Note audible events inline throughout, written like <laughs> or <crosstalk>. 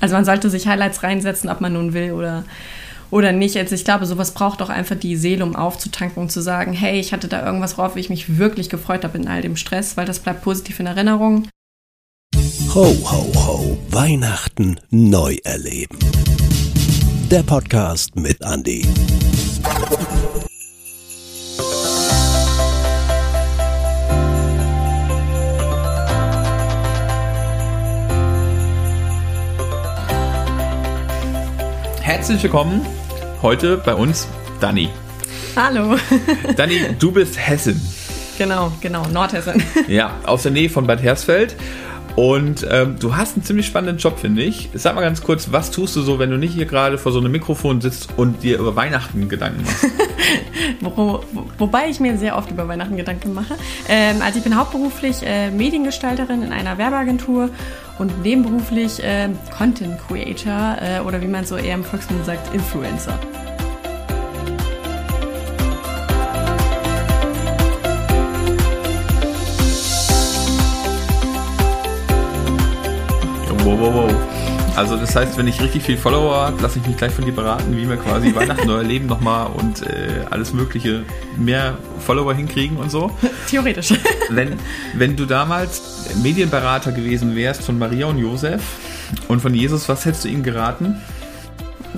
Also man sollte sich Highlights reinsetzen, ob man nun will oder, oder nicht. Also ich glaube, sowas braucht auch einfach die Seele, um aufzutanken und zu sagen, hey, ich hatte da irgendwas, worauf ich mich wirklich gefreut habe in all dem Stress, weil das bleibt positiv in Erinnerung. Ho, ho, ho, Weihnachten neu erleben. Der Podcast mit Andy. Herzlich willkommen heute bei uns, Dani. Hallo. <laughs> Dani, du bist Hessen. Genau, genau, Nordhessen. <laughs> Ja, aus der Nähe von Bad Hersfeld. Und ähm, du hast einen ziemlich spannenden Job, finde ich. Sag mal ganz kurz, was tust du so, wenn du nicht hier gerade vor so einem Mikrofon sitzt und dir über Weihnachten Gedanken machst? <laughs> Wo, wobei ich mir sehr oft über Weihnachten Gedanken mache. Ähm, also ich bin hauptberuflich äh, Mediengestalterin in einer Werbeagentur und nebenberuflich äh, Content Creator äh, oder wie man so eher im Volksmund sagt, Influencer. Wow, wow, wow. Also das heißt, wenn ich richtig viel Follower habe, lasse ich mich gleich von dir beraten, wie wir quasi <laughs> Weihnachten neu erleben nochmal und äh, alles mögliche mehr Follower hinkriegen und so. Theoretisch. <laughs> Wenn, wenn du damals Medienberater gewesen wärst von Maria und Josef und von Jesus, was hättest du ihnen geraten?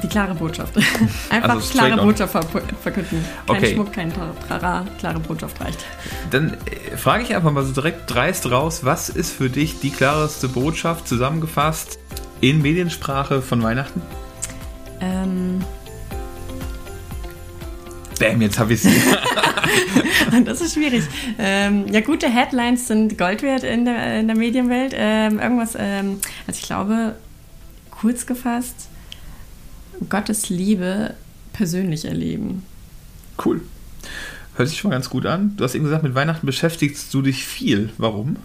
Die klare Botschaft. <laughs> Einfach Also klare. Botschaft ver verkünden. Kein Okay. Schmuck, kein Trara, klare Botschaft reicht. Dann äh, frage ich einfach mal so direkt dreist raus, was ist für dich die klarste Botschaft zusammengefasst in Mediensprache von Weihnachten? Ähm, Bam, jetzt habe ich sie. das ist schwierig. Ähm, ja, gute Headlines sind Gold wert in der, in der Medienwelt. Ähm, irgendwas, ähm, also ich glaube, kurz gefasst, Gottes Liebe persönlich erleben. cool. Hört sich schon mal ganz gut an. Du hast eben gesagt, mit Weihnachten beschäftigst du dich viel. Warum?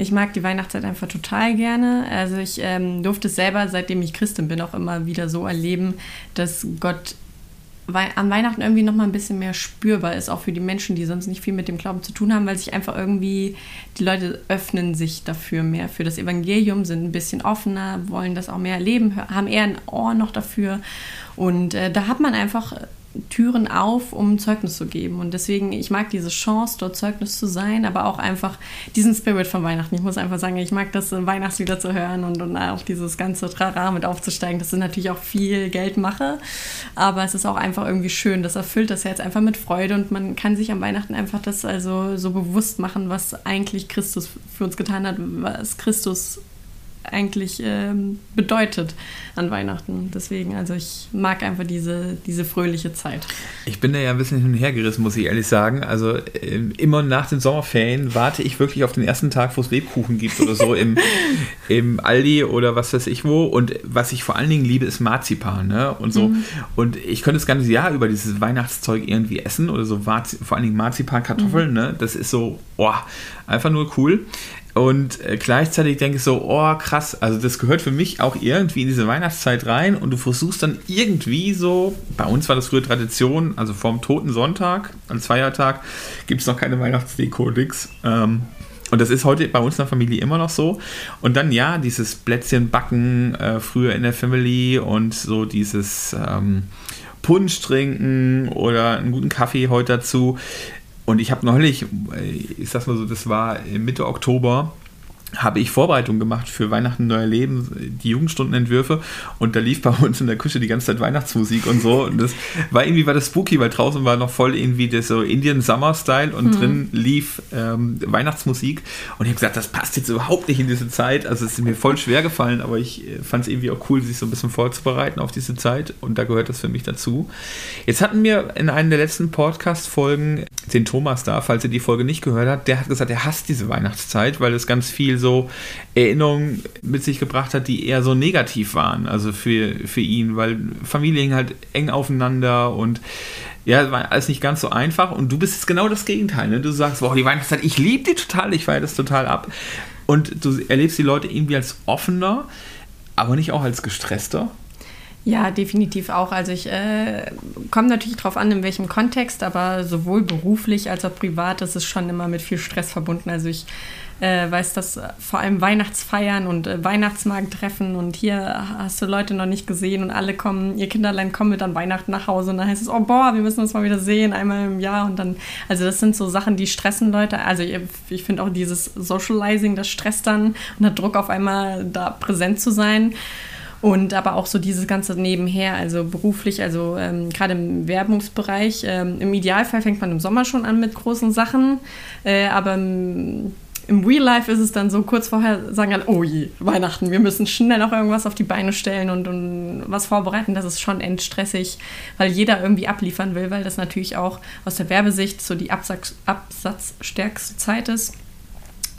Ich mag die Weihnachtszeit einfach total gerne. Also ich ähm, durfte es selber, seitdem ich Christin bin, auch immer wieder so erleben, dass Gott an Weihnachten irgendwie noch mal ein bisschen mehr spürbar ist, auch für die Menschen, die sonst nicht viel mit dem Glauben zu tun haben, weil sich einfach irgendwie die Leute öffnen sich dafür mehr für das Evangelium, sind ein bisschen offener, wollen das auch mehr erleben, haben eher ein Ohr noch dafür und äh, da hat man einfach Türen auf, um Zeugnis zu geben. Und deswegen, ich mag diese Chance, dort Zeugnis zu sein, aber auch einfach diesen Spirit von Weihnachten. Ich muss einfach sagen, ich mag das, Weihnachtslieder zu hören und, und auch dieses ganze Trara mit aufzusteigen. Das ist natürlich auch viel Geldmache, aber es ist auch einfach irgendwie schön. Das erfüllt das Herz einfach mit Freude und man kann sich am Weihnachten einfach das also so bewusst machen, was eigentlich Christus für uns getan hat, was Christus eigentlich ähm, bedeutet an Weihnachten. Deswegen, also ich mag einfach diese, diese fröhliche Zeit. Ich bin da ja ein bisschen hin und her gerissen, muss ich ehrlich sagen. Also ähm, immer nach den Sommerferien warte ich wirklich auf den ersten Tag, wo es Lebkuchen gibt oder so im, <laughs> im Aldi oder was weiß ich wo. Und was ich vor allen Dingen liebe, ist Marzipan. Ne? Und so. Und ich könnte das ganze Jahr über dieses Weihnachtszeug irgendwie essen oder so vor allen Dingen Marzipan, Kartoffeln. Ne? Das ist so, oh, einfach nur cool. Und äh, gleichzeitig denke ich so, oh krass, also das gehört für mich auch irgendwie in diese Weihnachtszeit rein und du versuchst dann irgendwie so, bei uns war das früher Tradition, also vorm Toten Sonntag, als Feiertag, gibt es noch keine Weihnachtsdeko, nix. Ähm, und das ist heute bei uns in der Familie immer noch so. Und dann ja, dieses Plätzchen backen, äh, früher in der Family und so dieses ähm, Punsch trinken oder einen guten Kaffee heute dazu. Und ich habe neulich, äh, ich sag's mal so, das war Mitte Oktober, habe ich Vorbereitung gemacht für Weihnachten Neuer Leben, die Jugendstundenentwürfe. Und da lief bei uns in der Küche die ganze Zeit Weihnachtsmusik und so. Und das war irgendwie war das spooky, weil draußen war noch voll irgendwie das so Indian Summer Style und drin lief ähm, Weihnachtsmusik. Und ich habe gesagt, das passt jetzt überhaupt nicht in diese Zeit, also es ist mir voll schwer gefallen, aber ich fand es irgendwie auch cool, sich so ein bisschen vorzubereiten auf diese Zeit. Und da gehört das für mich dazu. Jetzt hatten wir in einer der letzten Podcast-Folgen den Thomas da, falls ihr die Folge nicht gehört habt, der hat gesagt, er hasst diese Weihnachtszeit, weil es ganz viel so Erinnerungen mit sich gebracht hat, die eher so negativ waren, also für, für ihn, weil Familie hing halt eng aufeinander und ja, war alles nicht ganz so einfach und du bist jetzt genau das Gegenteil, ne? Du sagst, boah, die Weihnachtszeit, ich liebe die total, ich feiere das total ab und du erlebst die Leute irgendwie als offener, aber nicht auch als gestresster. Ja, definitiv auch. Also ich äh, komme natürlich darauf an, in welchem Kontext, aber sowohl beruflich als auch privat ist es schon immer mit viel Stress verbunden. Also ich äh, weiß, dass vor allem Weihnachtsfeiern und äh, Weihnachtsmarkttreffen und hier hast du Leute noch nicht gesehen und alle kommen, ihr Kinderlein kommen mit an Weihnachten nach Hause und dann heißt es, oh boah, wir müssen uns mal wieder sehen, einmal im Jahr und dann, also das sind so Sachen, die stressen Leute. Also ich, ich finde auch dieses Socializing, das stresst dann und hat Druck auf einmal da präsent zu sein. Und aber auch so dieses ganze nebenher, also beruflich, also ähm, gerade im Werbungsbereich. Ähm, Im Idealfall fängt man im Sommer schon an mit großen Sachen, äh, aber im, im Real Life ist es dann so kurz vorher sagen dann, oh je, Weihnachten, wir müssen schnell noch irgendwas auf die Beine stellen und, und was vorbereiten. Das ist schon endstressig, weil jeder irgendwie abliefern will, weil das natürlich auch aus der Werbesicht so die Absatz, absatzstärkste Zeit ist.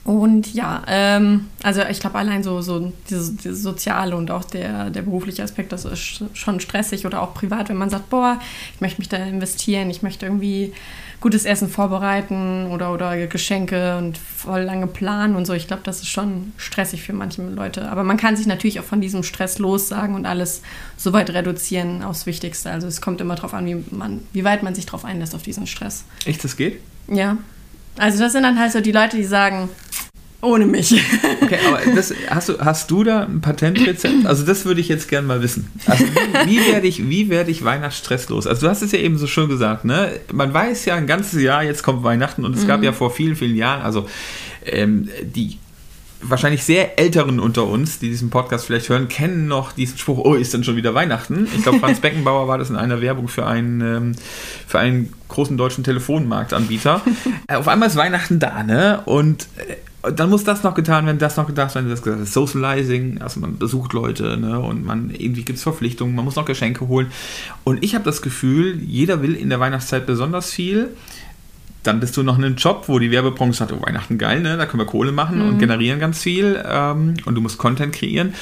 Und ja, ähm, also ich glaube allein so, so dieses, dieses soziale und auch der, der berufliche Aspekt, das ist schon stressig oder auch privat, wenn man sagt, boah, ich möchte mich da investieren, ich möchte irgendwie gutes Essen vorbereiten oder, oder Geschenke und voll lange planen und so. Ich glaube, das ist schon stressig für manche Leute. Aber man kann sich natürlich auch von diesem Stress lossagen und alles so weit reduzieren aufs Wichtigste. Also es kommt immer darauf an, wie, man, wie weit man sich darauf einlässt auf diesen Stress. Echt, das geht? Ja. Also das sind dann halt so die Leute, die sagen, ohne mich. <laughs> Okay, aber das, hast, du, hast du da ein Patentrezept? Also das würde ich jetzt gerne mal wissen. Also wie, wie werde ich, wie werde ich Weihnachtsstress los? Also du hast es ja eben so schön gesagt, ne? Man weiß ja ein ganzes Jahr, jetzt kommt Weihnachten und es mhm. gab ja vor vielen, vielen Jahren, also ähm, die wahrscheinlich sehr Älteren unter uns, die diesen Podcast vielleicht hören, kennen noch diesen Spruch, oh, ist denn schon wieder Weihnachten? Ich glaube, Franz <laughs> Beckenbauer war das in einer Werbung für einen, ähm, für einen großen deutschen Telefonmarktanbieter. <laughs> Äh, auf einmal ist Weihnachten da, ne? Und äh, dann muss das noch getan werden, das noch getan werden, das gesagt Socializing, also man besucht Leute, ne? Und man irgendwie gibt es Verpflichtungen, man muss noch Geschenke holen. Und ich habe das Gefühl, jeder will in der Weihnachtszeit besonders viel dann bist du noch in einem Job, wo die Werbebranche sagt, oh, Weihnachten geil, ne? da können wir Kohle machen mhm. und generieren ganz viel ähm, und du musst Content kreieren.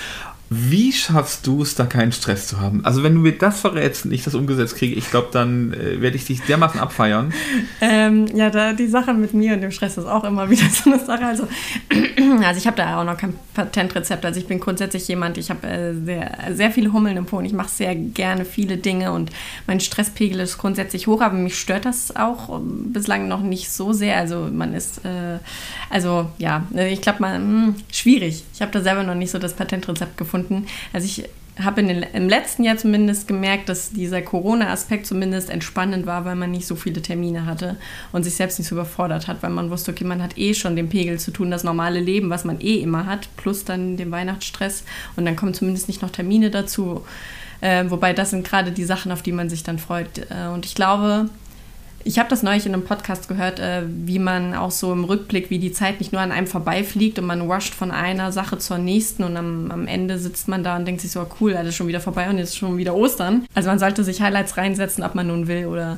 Wie schaffst du es, da keinen Stress zu haben? Also wenn du mir das verrätst und ich das umgesetzt kriege, ich glaube, dann äh, werde ich dich dermaßen abfeiern. <laughs> Ähm, ja, da, die Sache mit mir und dem Stress ist auch immer wieder <laughs> so eine Sache. Also, <clears throat> also ich habe da auch noch kein Patentrezept. Also ich bin grundsätzlich jemand, ich habe äh, sehr, sehr viele Hummeln im Po und ich mache sehr gerne viele Dinge und mein Stresspegel ist grundsätzlich hoch, aber mich stört das auch bislang noch nicht so sehr. Also man ist, äh, also ja, ich glaube mal, hm, schwierig. Ich habe da selber noch nicht so das Patentrezept gefunden gefunden. Also ich habe im letzten Jahr zumindest gemerkt, dass dieser Corona-Aspekt zumindest entspannend war, weil man nicht so viele Termine hatte und sich selbst nicht so überfordert hat, weil man wusste, okay, man hat eh schon den Pegel zu tun, das normale Leben, was man eh immer hat, plus dann den Weihnachtsstress und dann kommen zumindest nicht noch Termine dazu. Äh, wobei das sind gerade die Sachen, auf die man sich dann freut. Äh, und ich glaube, ich habe das neulich in einem Podcast gehört, äh, wie man auch so im Rückblick, wie die Zeit nicht nur an einem vorbeifliegt und man rusht von einer Sache zur nächsten und am, am Ende sitzt man da und denkt sich so, cool, alles schon wieder vorbei und jetzt ist schon wieder Ostern. Also man sollte sich Highlights reinsetzen, ob man nun will oder,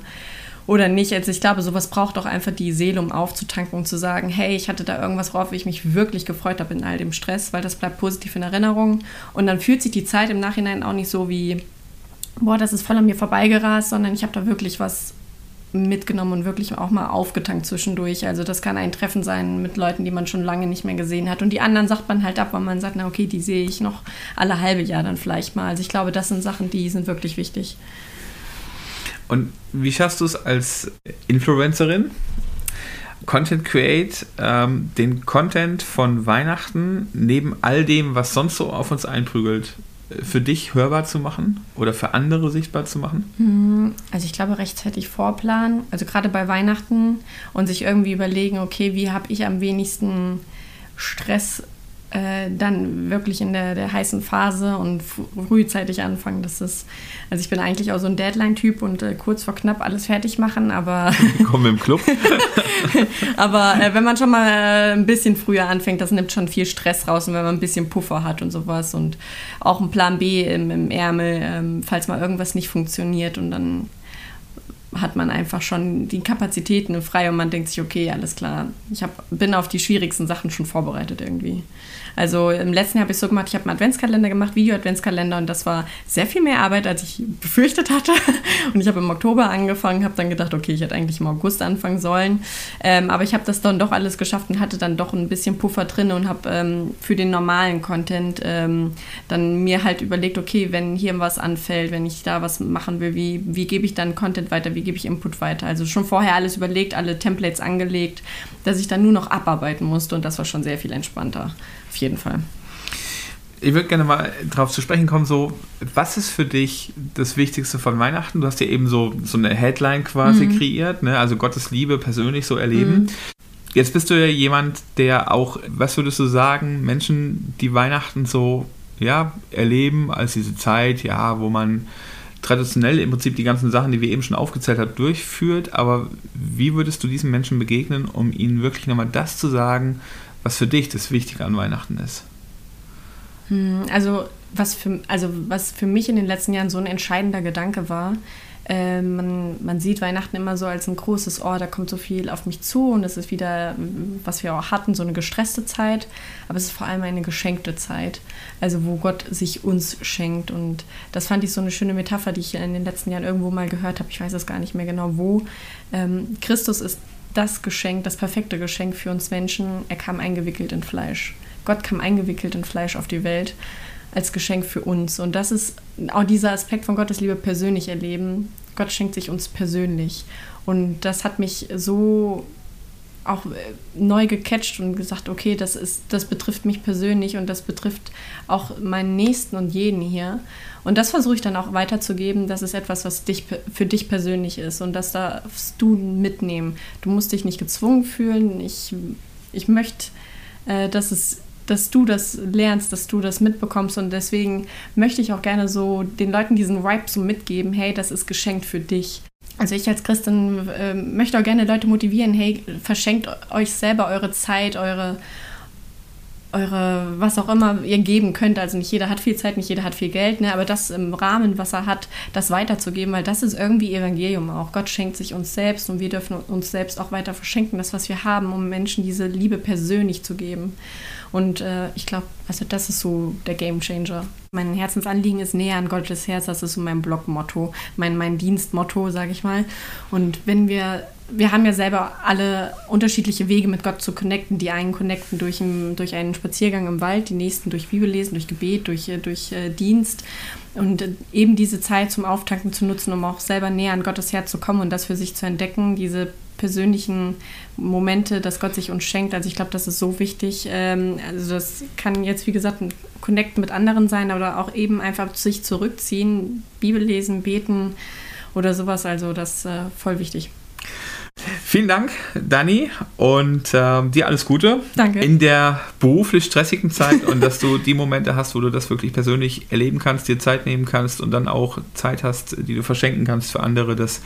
oder nicht. Also ich glaube, sowas braucht auch einfach die Seele, um aufzutanken und zu sagen, hey, ich hatte da irgendwas, worauf ich mich wirklich gefreut habe in all dem Stress, weil das bleibt positiv in Erinnerung. Und dann fühlt sich die Zeit im Nachhinein auch nicht so wie, boah, das ist voll an mir vorbeigerast, sondern ich habe da wirklich was mitgenommen und wirklich auch mal aufgetankt zwischendurch. Also das kann ein Treffen sein mit Leuten, die man schon lange nicht mehr gesehen hat. Und die anderen sagt man halt ab, weil man sagt, na okay, die sehe ich noch alle halbe Jahr dann vielleicht mal. Also ich glaube, das sind Sachen, die sind wirklich wichtig. Und wie schaffst du es als Influencerin, Content Create, ähm, den Content von Weihnachten neben all dem, was sonst so auf uns einprügelt, für dich hörbar zu machen oder für andere sichtbar zu machen? Hm, also ich glaube rechtzeitig vorplanen, also gerade bei Weihnachten und sich irgendwie überlegen, okay, wie habe ich am wenigsten Stress äh, dann wirklich in der, der heißen Phase und frühzeitig anfangen. Das ist, also ich bin eigentlich auch so ein Deadline-Typ und äh, kurz vor knapp alles fertig machen, aber. <laughs> Komm im Club. <laughs> aber äh, wenn man schon mal äh, ein bisschen früher anfängt, das nimmt schon viel Stress raus und wenn man ein bisschen Puffer hat und sowas und auch einen Plan B im, im Ärmel, ähm, falls mal irgendwas nicht funktioniert und dann hat man einfach schon die Kapazitäten frei und man denkt sich, okay, alles klar, ich hab, bin auf die schwierigsten Sachen schon vorbereitet irgendwie. Also im letzten Jahr habe ich so gemacht, ich habe einen Adventskalender gemacht, Video-Adventskalender und das war sehr viel mehr Arbeit, als ich befürchtet hatte. <laughs> Und ich habe im Oktober angefangen, habe dann gedacht, okay, ich hätte eigentlich im August anfangen sollen. Ähm, aber ich habe das dann doch alles geschafft und hatte dann doch ein bisschen Puffer drin und habe ähm, für den normalen Content ähm, dann mir halt überlegt, okay, wenn hier was anfällt, wenn ich da was machen will, wie, wie gebe ich dann Content weiter, wie gebe ich Input weiter. Also schon vorher alles überlegt, alle Templates angelegt, dass ich dann nur noch abarbeiten musste und das war schon sehr viel entspannter auf jeden Fall. Ich würde gerne mal darauf zu sprechen kommen, so, was ist für dich das Wichtigste von Weihnachten? Du hast ja eben so, so eine Headline quasi mhm. kreiert, ne? also Gottes Liebe persönlich so erleben. Mhm. Jetzt bist du ja jemand, der auch, was würdest du sagen, Menschen, die Weihnachten so, ja, erleben als diese Zeit, ja, wo man traditionell im Prinzip die ganzen Sachen, die wir eben schon aufgezählt haben, durchführt. Aber wie würdest du diesen Menschen begegnen, um ihnen wirklich nochmal das zu sagen, was für dich das Wichtige an Weihnachten ist. Hm, also was für, also was für mich in den letzten Jahren so ein entscheidender Gedanke war, äh, man, man sieht Weihnachten immer so als ein großes, oh, da kommt so viel auf mich zu und es ist wieder, was wir auch hatten, so eine gestresste Zeit, aber es ist vor allem eine geschenkte Zeit, also wo Gott sich uns schenkt und das fand ich so eine schöne Metapher, die ich in den letzten Jahren irgendwo mal gehört habe, ich weiß es gar nicht mehr genau wo. Ähm, Christus ist das Geschenk, das perfekte Geschenk für uns Menschen. Er kam eingewickelt in Fleisch. Gott kam eingewickelt in Fleisch auf die Welt als Geschenk für uns. Und das ist auch dieser Aspekt von Gottes Liebe persönlich erleben. Gott schenkt sich uns persönlich. Und das hat mich so auch äh, neu gecatcht und gesagt, okay, das ist, das betrifft mich persönlich und das betrifft auch meinen Nächsten und jeden hier. Und das versuche ich dann auch weiterzugeben. Das ist etwas, was dich, für dich persönlich ist. Und das darfst du mitnehmen. Du musst dich nicht gezwungen fühlen. Ich, ich möchte, äh, dass es dass du das lernst, dass du das mitbekommst. Und deswegen möchte ich auch gerne so den Leuten diesen Vibe so mitgeben, hey, das ist geschenkt für dich. Also ich als Christin äh, möchte auch gerne Leute motivieren, hey, verschenkt euch selber eure Zeit, eure, eure, was auch immer ihr geben könnt. Also nicht jeder hat viel Zeit, nicht jeder hat viel Geld, ne? aber das im Rahmen, was er hat, das weiterzugeben, weil das ist irgendwie Evangelium auch. Gott schenkt sich uns selbst und wir dürfen uns selbst auch weiter verschenken, das, was wir haben, um Menschen diese Liebe persönlich zu geben. Und äh, ich glaube, also das ist so der Game Changer. Mein Herzensanliegen ist näher an Gottes Herz, das ist so mein Blogmotto, mein, mein Dienstmotto, sage ich mal. Und wenn wir wir haben ja selber alle unterschiedliche Wege mit Gott zu connecten. Die einen connecten durch, ein, durch einen Spaziergang im Wald, die nächsten durch Bibellesen, durch Gebet, durch, äh, durch äh, Dienst. Und äh, eben diese Zeit zum Auftanken zu nutzen, um auch selber näher an Gottes Herz zu kommen und das für sich zu entdecken, diese persönlichen Momente, dass Gott sich uns schenkt. Also ich glaube, das ist so wichtig. Ähm, also das kann jetzt, wie gesagt, ein Connecten mit anderen sein, oder auch eben einfach sich zurückziehen, Bibel lesen, beten oder sowas. Also das ist äh, voll wichtig. Vielen Dank, Dani, und äh, dir alles Gute. Danke. In der beruflich stressigen Zeit und dass du die Momente hast, wo du das wirklich persönlich erleben kannst, dir Zeit nehmen kannst und dann auch Zeit hast, die du verschenken kannst für andere, dass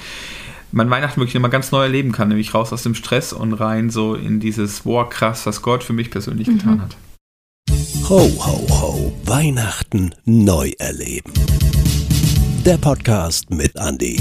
man Weihnachten wirklich immer ganz neu erleben kann, nämlich raus aus dem Stress und rein so in dieses, boah, krass, was Gott für mich persönlich mhm. getan hat. Ho, ho, ho, Weihnachten neu erleben. Der Podcast mit Andy.